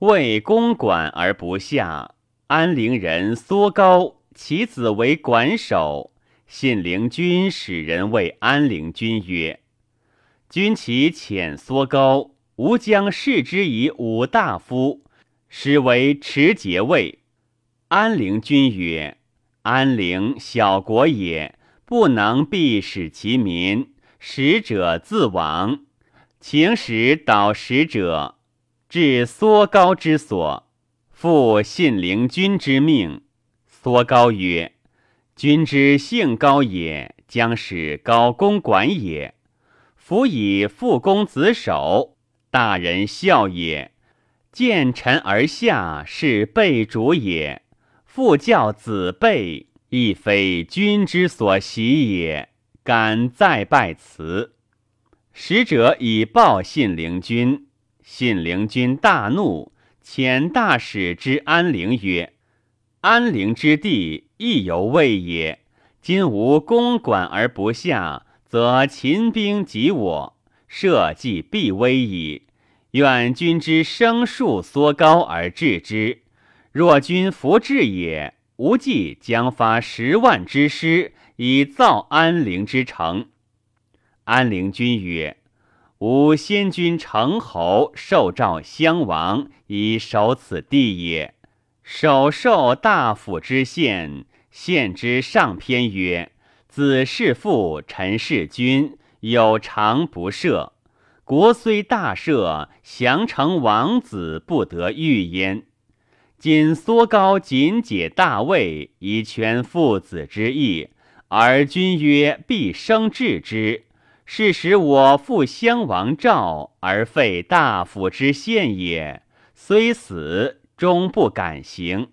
为公管而不下，安陵人缩高，其子为管守。信陵君使人谓安陵君曰：“君其遣缩高，吾将视之以五大夫，使为持节位。”安陵君曰：“安陵小国也，不能必使其民，使者自亡。请使导使者。”至缩高之所，复信陵君之命。缩高曰：“君之性高也，将使高公管也。夫以父公子守，大人孝也。见臣而下，是备主也。父教子备，亦非君之所习也。敢再拜辞。使者以报信陵君。”信陵君大怒，遣大使之安陵曰：“安陵之地，亦犹未也。今无公管而不下，则秦兵及我，社稷必危矣。愿君之生数缩高而治之。若君弗治也，吾计将发十万之师以造安陵之城。”安陵君曰。吾先君成侯受诏襄王以守此地也。首受大府之县，县之上篇曰：“子弑父，臣弑君，有常不赦。国虽大赦，降成王子不得御焉。今缩高谨解大位，以全父子之义，而君曰必生治之。”是使我负襄王赵而废大夫之县也，虽死终不敢行。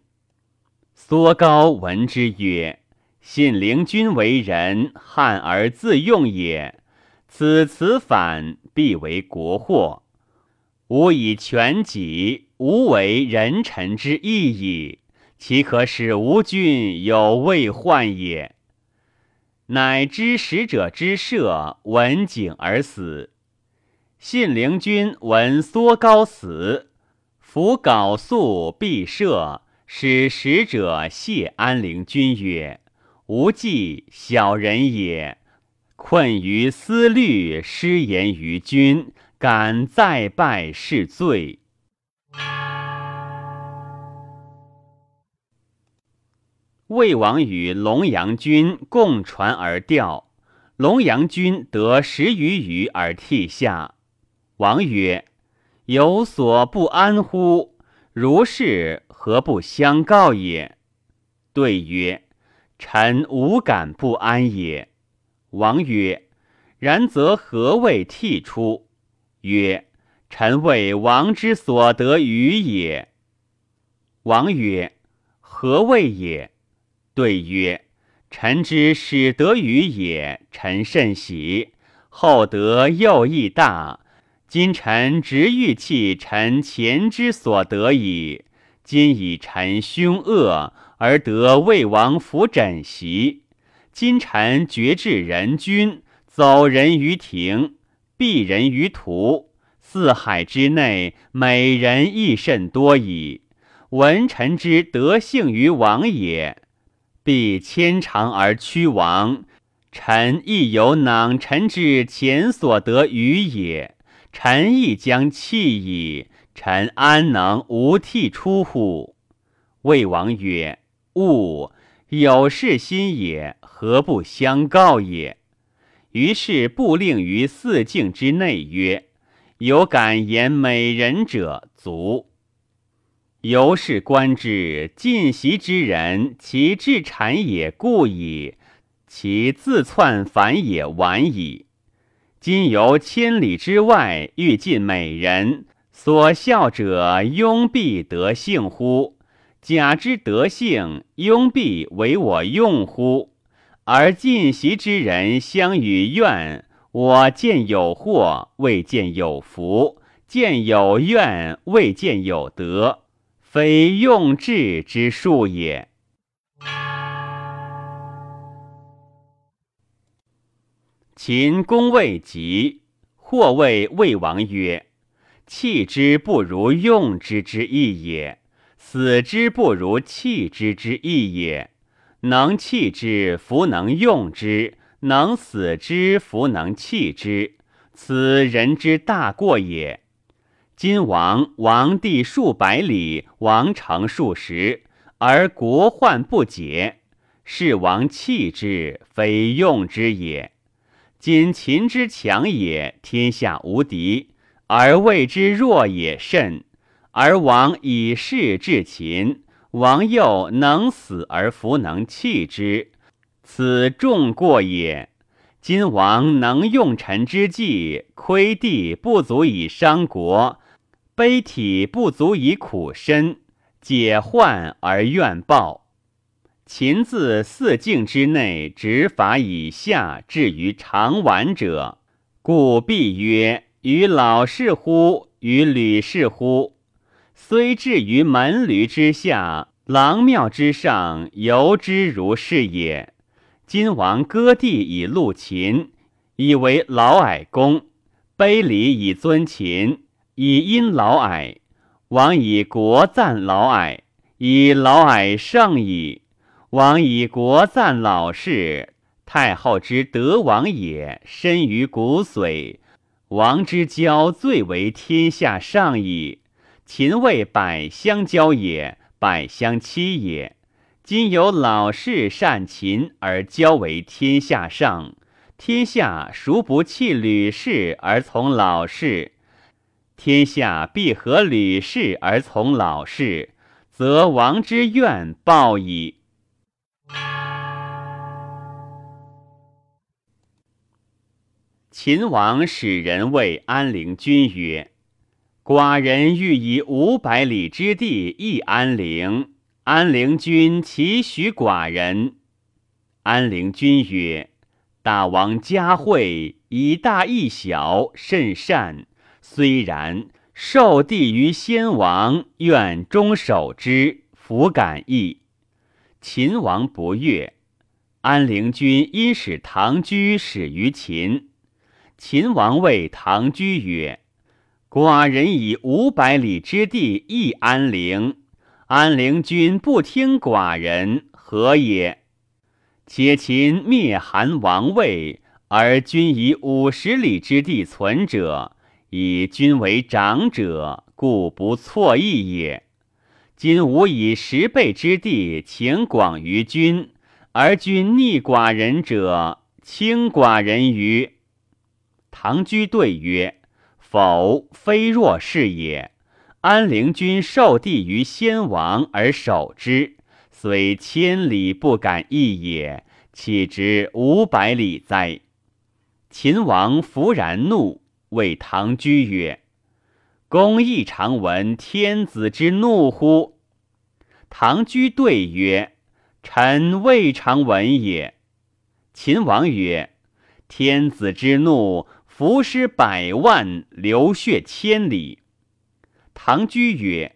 缩高闻之曰：“信陵君为人汉而自用也，此辞反必为国祸。吾以全己，无为人臣之义矣，岂可使吾君有未患也？”乃知使者之射，闻景而死。信陵君闻缩高死，弗缟素必射，使使者谢安陵君曰：“吾计小人也，困于思虑，失言于君，敢再拜是罪。”魏王与龙阳君共船而钓，龙阳君得十余余而涕下。王曰：“有所不安乎？如是，何不相告也？”对曰：“臣无敢不安也。”王曰：“然则何谓涕出？”曰：“臣为王之所得与也。”王曰：“何谓也？”对曰：“臣之始得与也，臣甚喜。后得又益大。今臣直欲弃臣前之所得矣。今以臣凶恶而得魏王府枕席。今臣绝至人君，走人于庭，避人于途，四海之内，美人亦甚多矣。闻臣之德幸于王也。”必牵肠而屈亡，臣亦有囊臣之前所得与也，臣亦将弃矣。臣安能无涕出乎？魏王曰：“勿有事心也，何不相告也？”于是布令于四境之内曰：“有敢言美人者，足。”由是观之，进袭之人，其至产也故矣；其自窜反也晚矣。今由千里之外欲尽美人，所笑者，庸必得幸乎？假之德性，庸必为我用乎？而进袭之人相与怨，我见有祸，未见有福；见有怨，未见有德。非用智之术也。秦公未及，或谓魏王曰：“弃之不如用之之意也，死之不如弃之之意也。能弃之，弗能用之；能死之，弗能弃之。此人之大过也。今王王地数百里，王城数十，而国患不解，是王弃之，非用之也。今秦之强也，天下无敌，而谓之弱也甚。而王以势制秦，王又能死而弗能弃之，此众过也。今王能用臣之计，亏地不足以伤国。悲体不足以苦身，解患而怨报。秦自四境之内执法以下，至于长晚者，故必曰：于老士乎？于吕氏乎？虽至于门闾之下，廊庙之上，犹之如是也。今王割地以戮秦，以为老矮公；卑礼以尊秦。以因老矮，王以国赞老矮，以老矮胜矣。王以国赞老士，太后之德王也，深于骨髓。王之交最为天下上矣。秦为百相交也，百相欺也。今有老士善秦而交为天下上，天下孰不弃吕氏而从老士？天下必合吕氏而从老氏，则王之怨报矣。秦王使人谓安陵君曰：“寡人欲以五百里之地易安陵，安陵君其许寡人？”安陵君曰：“大王嘉惠，以大易小，甚善。”虽然，受地于先王，愿终守之，弗敢易。秦王不悦。安陵君因使唐居始于秦。秦王谓唐居曰：“寡人以五百里之地易安陵，安陵君不听寡人，何也？且秦灭韩王位，而君以五十里之地存者。”以君为长者，故不错意也。今吾以十倍之地，情广于君，而君逆寡人者，轻寡人于？唐居对曰：“否，非若是也。安陵君受地于先王而守之，虽千里不敢易也，岂知五百里哉？”秦王弗然怒。谓唐居曰：“公亦常闻天子之怒乎？”唐居对曰：“臣未尝闻也。”秦王曰：“天子之怒，伏尸百万，流血千里。”唐居曰：“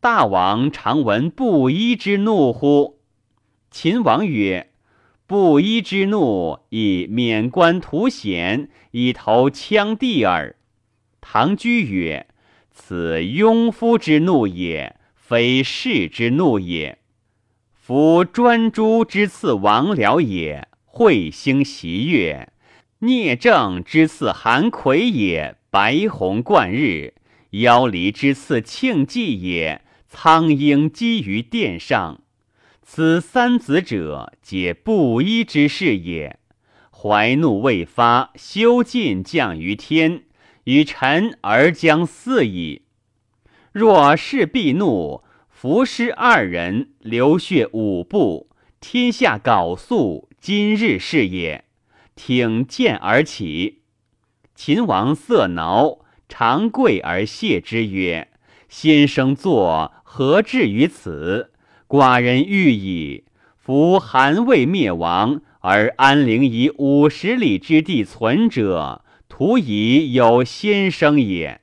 大王常闻布衣之怒乎？”秦王曰：布衣之怒，以免官图显，以投羌地耳。唐居曰：“此庸夫之怒也，非士之怒也。夫专诸之刺王僚也，彗星袭月；聂政之刺韩魁也，白虹贯日；妖离之刺庆忌也，苍鹰击于殿上。”此三子者，皆布衣之士也。怀怒未发，修进降于天，与臣而将四矣。若是必怒，伏尸二人，流血五步，天下缟素，今日是也。挺剑而起。秦王色挠，长跪而谢之曰：“先生坐，何至于此？”寡人欲矣。夫韩魏灭亡，而安陵以五十里之地存者，徒以有先生也。